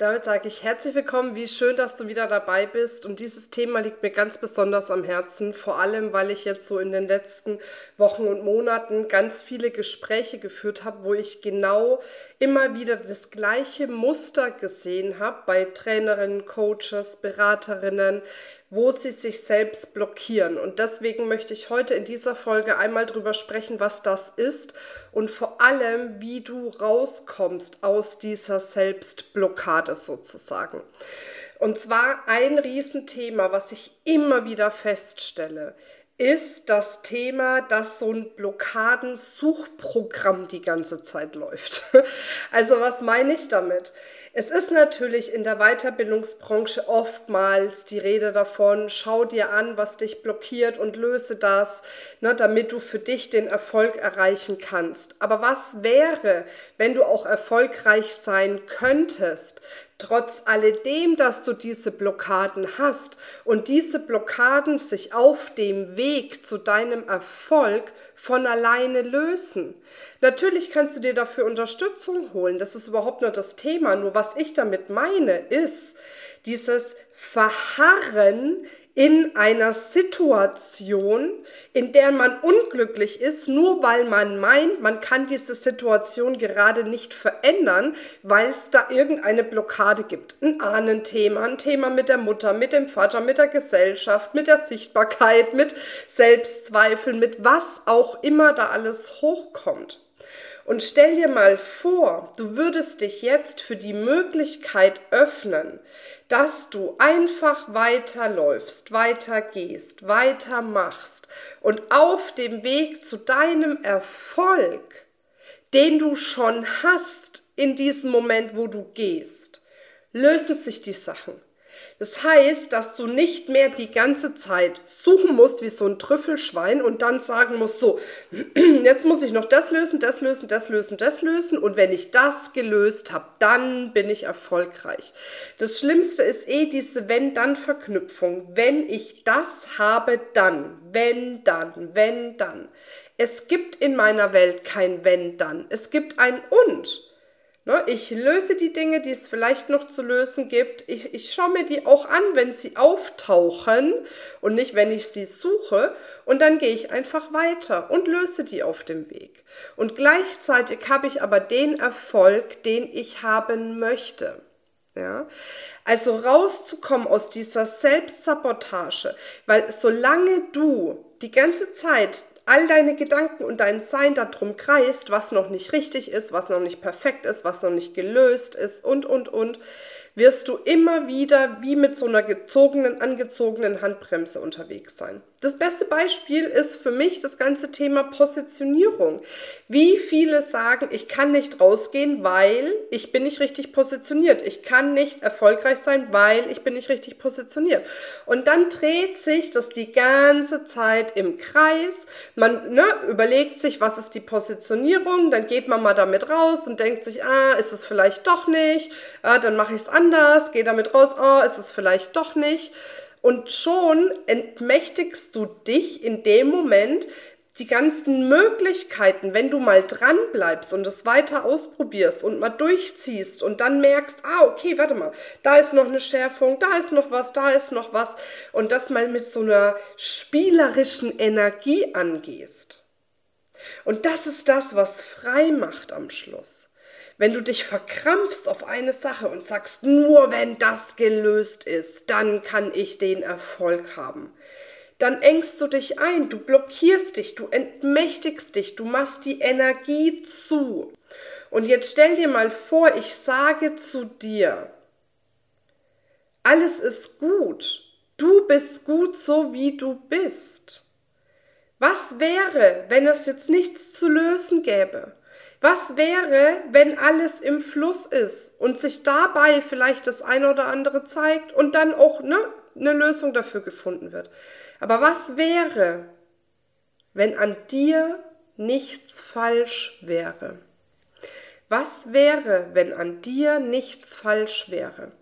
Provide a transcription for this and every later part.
Damit sage ich herzlich willkommen, wie schön, dass du wieder dabei bist. Und dieses Thema liegt mir ganz besonders am Herzen, vor allem weil ich jetzt so in den letzten Wochen und Monaten ganz viele Gespräche geführt habe, wo ich genau immer wieder das gleiche Muster gesehen habe bei Trainerinnen, Coaches, Beraterinnen, wo sie sich selbst blockieren. Und deswegen möchte ich heute in dieser Folge einmal drüber sprechen, was das ist und vor allem, wie du rauskommst aus dieser Selbstblockade sozusagen. Und zwar ein Riesenthema, was ich immer wieder feststelle, ist das Thema, dass so ein Blockadensuchprogramm die ganze Zeit läuft. Also was meine ich damit? Es ist natürlich in der Weiterbildungsbranche oftmals die Rede davon, schau dir an, was dich blockiert und löse das, ne, damit du für dich den Erfolg erreichen kannst. Aber was wäre, wenn du auch erfolgreich sein könntest, trotz alledem, dass du diese Blockaden hast und diese Blockaden sich auf dem Weg zu deinem Erfolg von alleine lösen. Natürlich kannst du dir dafür Unterstützung holen, das ist überhaupt nur das Thema. Nur was ich damit meine, ist dieses Verharren in einer Situation, in der man unglücklich ist, nur weil man meint, man kann diese Situation gerade nicht verändern, weil es da irgendeine Blockade gibt. Ein Ahnenthema, ein Thema mit der Mutter, mit dem Vater, mit der Gesellschaft, mit der Sichtbarkeit, mit Selbstzweifeln, mit was auch immer da alles hochkommt. Und stell dir mal vor, du würdest dich jetzt für die Möglichkeit öffnen, dass du einfach weiterläufst, weitergehst, weitermachst und auf dem Weg zu deinem Erfolg, den du schon hast in diesem Moment, wo du gehst, lösen sich die Sachen. Das heißt, dass du nicht mehr die ganze Zeit suchen musst wie so ein Trüffelschwein und dann sagen musst, so, jetzt muss ich noch das lösen, das lösen, das lösen, das lösen und wenn ich das gelöst habe, dann bin ich erfolgreich. Das Schlimmste ist eh diese Wenn-Dann-Verknüpfung. Wenn ich das habe, dann. Wenn, dann. Wenn, dann. Es gibt in meiner Welt kein Wenn, dann. Es gibt ein Und. Ne, ich löse die Dinge, die es vielleicht noch zu lösen gibt. Ich, ich schaue mir die auch an, wenn sie auftauchen und nicht, wenn ich sie suche. Und dann gehe ich einfach weiter und löse die auf dem Weg. Und gleichzeitig habe ich aber den Erfolg, den ich haben möchte. Ja? Also rauszukommen aus dieser Selbstsabotage, weil solange du die ganze Zeit all deine Gedanken und dein Sein darum kreist, was noch nicht richtig ist, was noch nicht perfekt ist, was noch nicht gelöst ist und, und, und, wirst du immer wieder wie mit so einer gezogenen, angezogenen Handbremse unterwegs sein. Das beste Beispiel ist für mich das ganze Thema Positionierung. Wie viele sagen, ich kann nicht rausgehen, weil ich bin nicht richtig positioniert. Ich kann nicht erfolgreich sein, weil ich bin nicht richtig positioniert. Und dann dreht sich das die ganze Zeit im Kreis. Man ne, überlegt sich, was ist die Positionierung, dann geht man mal damit raus und denkt sich, ah, ist es vielleicht doch nicht, ah, dann mache ich es anders, gehe damit raus, ah, ist es vielleicht doch nicht. Und schon entmächtigst du dich in dem Moment die ganzen Möglichkeiten, wenn du mal dran bleibst und es weiter ausprobierst und mal durchziehst und dann merkst, ah, okay, warte mal, da ist noch eine Schärfung, da ist noch was, da ist noch was und das mal mit so einer spielerischen Energie angehst. Und das ist das, was frei macht am Schluss. Wenn du dich verkrampfst auf eine Sache und sagst, nur wenn das gelöst ist, dann kann ich den Erfolg haben, dann engst du dich ein, du blockierst dich, du entmächtigst dich, du machst die Energie zu. Und jetzt stell dir mal vor, ich sage zu dir, alles ist gut, du bist gut so, wie du bist. Was wäre, wenn es jetzt nichts zu lösen gäbe? Was wäre, wenn alles im Fluss ist und sich dabei vielleicht das eine oder andere zeigt und dann auch, ne, eine Lösung dafür gefunden wird. Aber was wäre, wenn an dir nichts falsch wäre? Was wäre, wenn an dir nichts falsch wäre?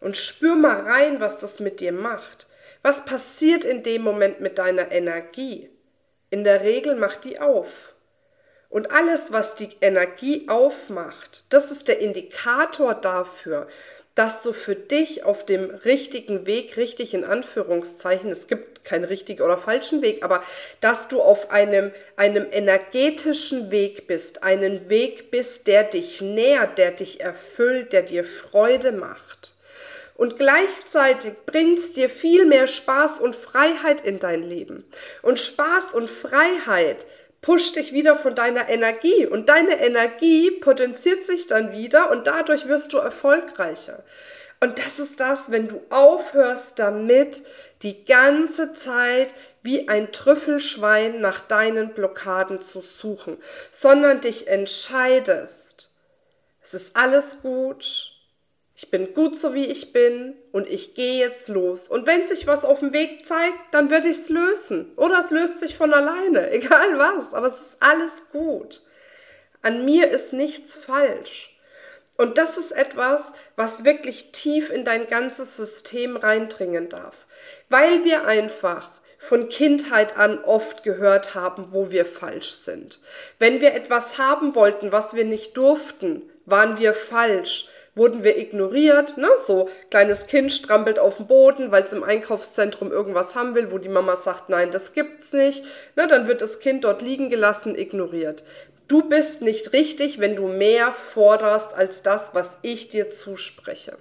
Und spür mal rein, was das mit dir macht. Was passiert in dem Moment mit deiner Energie? In der Regel macht die auf. Und alles, was die Energie aufmacht, das ist der Indikator dafür, dass du für dich auf dem richtigen Weg, richtig in Anführungszeichen, es gibt keinen richtigen oder falschen Weg, aber dass du auf einem, einem energetischen Weg bist, einen Weg bist, der dich nährt, der dich erfüllt, der dir Freude macht. Und gleichzeitig bringt es dir viel mehr Spaß und Freiheit in dein Leben. Und Spaß und Freiheit pusht dich wieder von deiner Energie und deine Energie potenziert sich dann wieder und dadurch wirst du erfolgreicher. Und das ist das, wenn du aufhörst damit, die ganze Zeit wie ein Trüffelschwein nach deinen Blockaden zu suchen, sondern dich entscheidest, es ist alles gut, ich bin gut so wie ich bin und ich gehe jetzt los. Und wenn sich was auf dem Weg zeigt, dann werde ich es lösen. Oder es löst sich von alleine, egal was, aber es ist alles gut. An mir ist nichts falsch. Und das ist etwas, was wirklich tief in dein ganzes System reindringen darf. Weil wir einfach von Kindheit an oft gehört haben, wo wir falsch sind. Wenn wir etwas haben wollten, was wir nicht durften, waren wir falsch wurden wir ignoriert. Ne? So, kleines Kind strampelt auf dem Boden, weil es im Einkaufszentrum irgendwas haben will, wo die Mama sagt, nein, das gibt's nicht. Ne? Dann wird das Kind dort liegen gelassen, ignoriert. Du bist nicht richtig, wenn du mehr forderst als das, was ich dir zuspreche.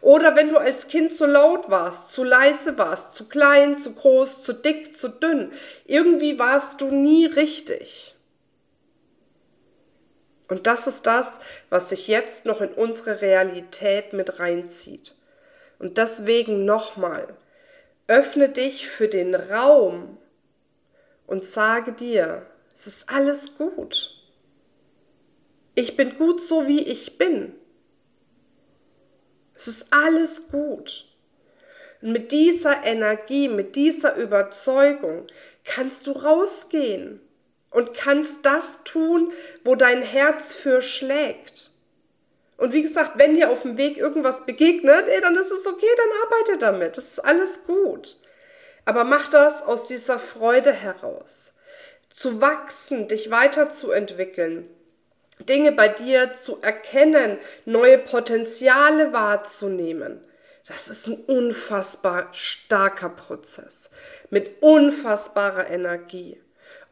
Oder wenn du als Kind zu laut warst, zu leise warst, zu klein, zu groß, zu dick, zu dünn. Irgendwie warst du nie richtig. Und das ist das, was sich jetzt noch in unsere Realität mit reinzieht. Und deswegen nochmal, öffne dich für den Raum und sage dir, es ist alles gut. Ich bin gut so, wie ich bin. Es ist alles gut. Und mit dieser Energie, mit dieser Überzeugung kannst du rausgehen und kannst das tun, wo dein Herz für schlägt. Und wie gesagt, wenn dir auf dem Weg irgendwas begegnet, ey, dann ist es okay, dann arbeite damit. Das ist alles gut. Aber mach das aus dieser Freude heraus. Zu wachsen, dich weiterzuentwickeln, Dinge bei dir zu erkennen, neue Potenziale wahrzunehmen. Das ist ein unfassbar starker Prozess mit unfassbarer Energie.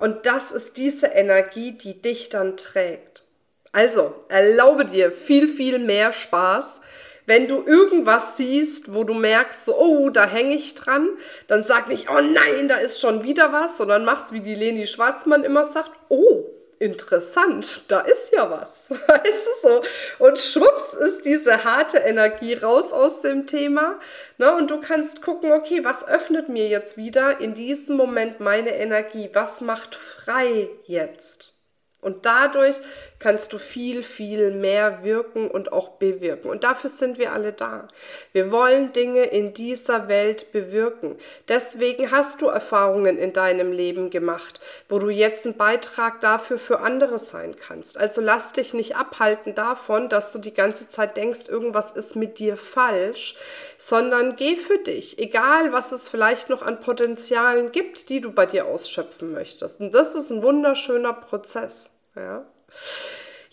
Und das ist diese Energie, die dich dann trägt. Also, erlaube dir viel, viel mehr Spaß. Wenn du irgendwas siehst, wo du merkst, so, oh, da hänge ich dran, dann sag nicht, oh nein, da ist schon wieder was, sondern machst, wie die Leni Schwarzmann immer sagt, oh, interessant, da ist ja was. Weißt du so? Und schwupps ist diese harte Energie raus aus dem Thema. Ne? Und du kannst gucken, okay, was öffnet mir jetzt wieder in diesem Moment meine Energie? Was macht frei jetzt? Und dadurch kannst du viel, viel mehr wirken und auch bewirken. Und dafür sind wir alle da. Wir wollen Dinge in dieser Welt bewirken. Deswegen hast du Erfahrungen in deinem Leben gemacht, wo du jetzt ein Beitrag dafür für andere sein kannst. Also lass dich nicht abhalten davon, dass du die ganze Zeit denkst, irgendwas ist mit dir falsch, sondern geh für dich, egal was es vielleicht noch an Potenzialen gibt, die du bei dir ausschöpfen möchtest. Und das ist ein wunderschöner Prozess. Ja.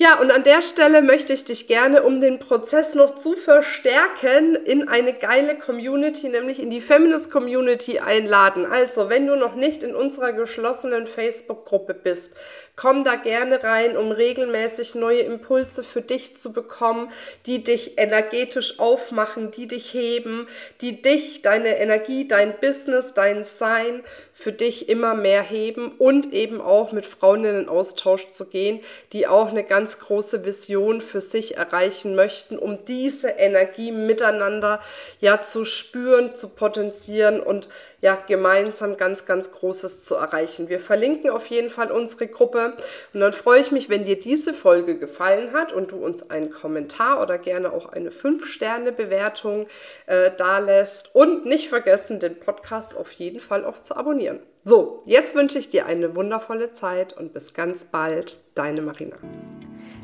Ja, und an der Stelle möchte ich dich gerne, um den Prozess noch zu verstärken, in eine geile Community, nämlich in die Feminist Community einladen. Also, wenn du noch nicht in unserer geschlossenen Facebook-Gruppe bist, komm da gerne rein, um regelmäßig neue Impulse für dich zu bekommen, die dich energetisch aufmachen, die dich heben, die dich, deine Energie, dein Business, dein Sein für dich immer mehr heben und eben auch mit Frauen in den Austausch zu gehen, die auch eine ganz große Vision für sich erreichen möchten, um diese Energie miteinander ja zu spüren, zu potenzieren und ja gemeinsam ganz, ganz Großes zu erreichen. Wir verlinken auf jeden Fall unsere Gruppe und dann freue ich mich, wenn dir diese Folge gefallen hat und du uns einen Kommentar oder gerne auch eine 5-Sterne-Bewertung äh, da lässt und nicht vergessen, den Podcast auf jeden Fall auch zu abonnieren. So, jetzt wünsche ich dir eine wundervolle Zeit und bis ganz bald, deine Marina.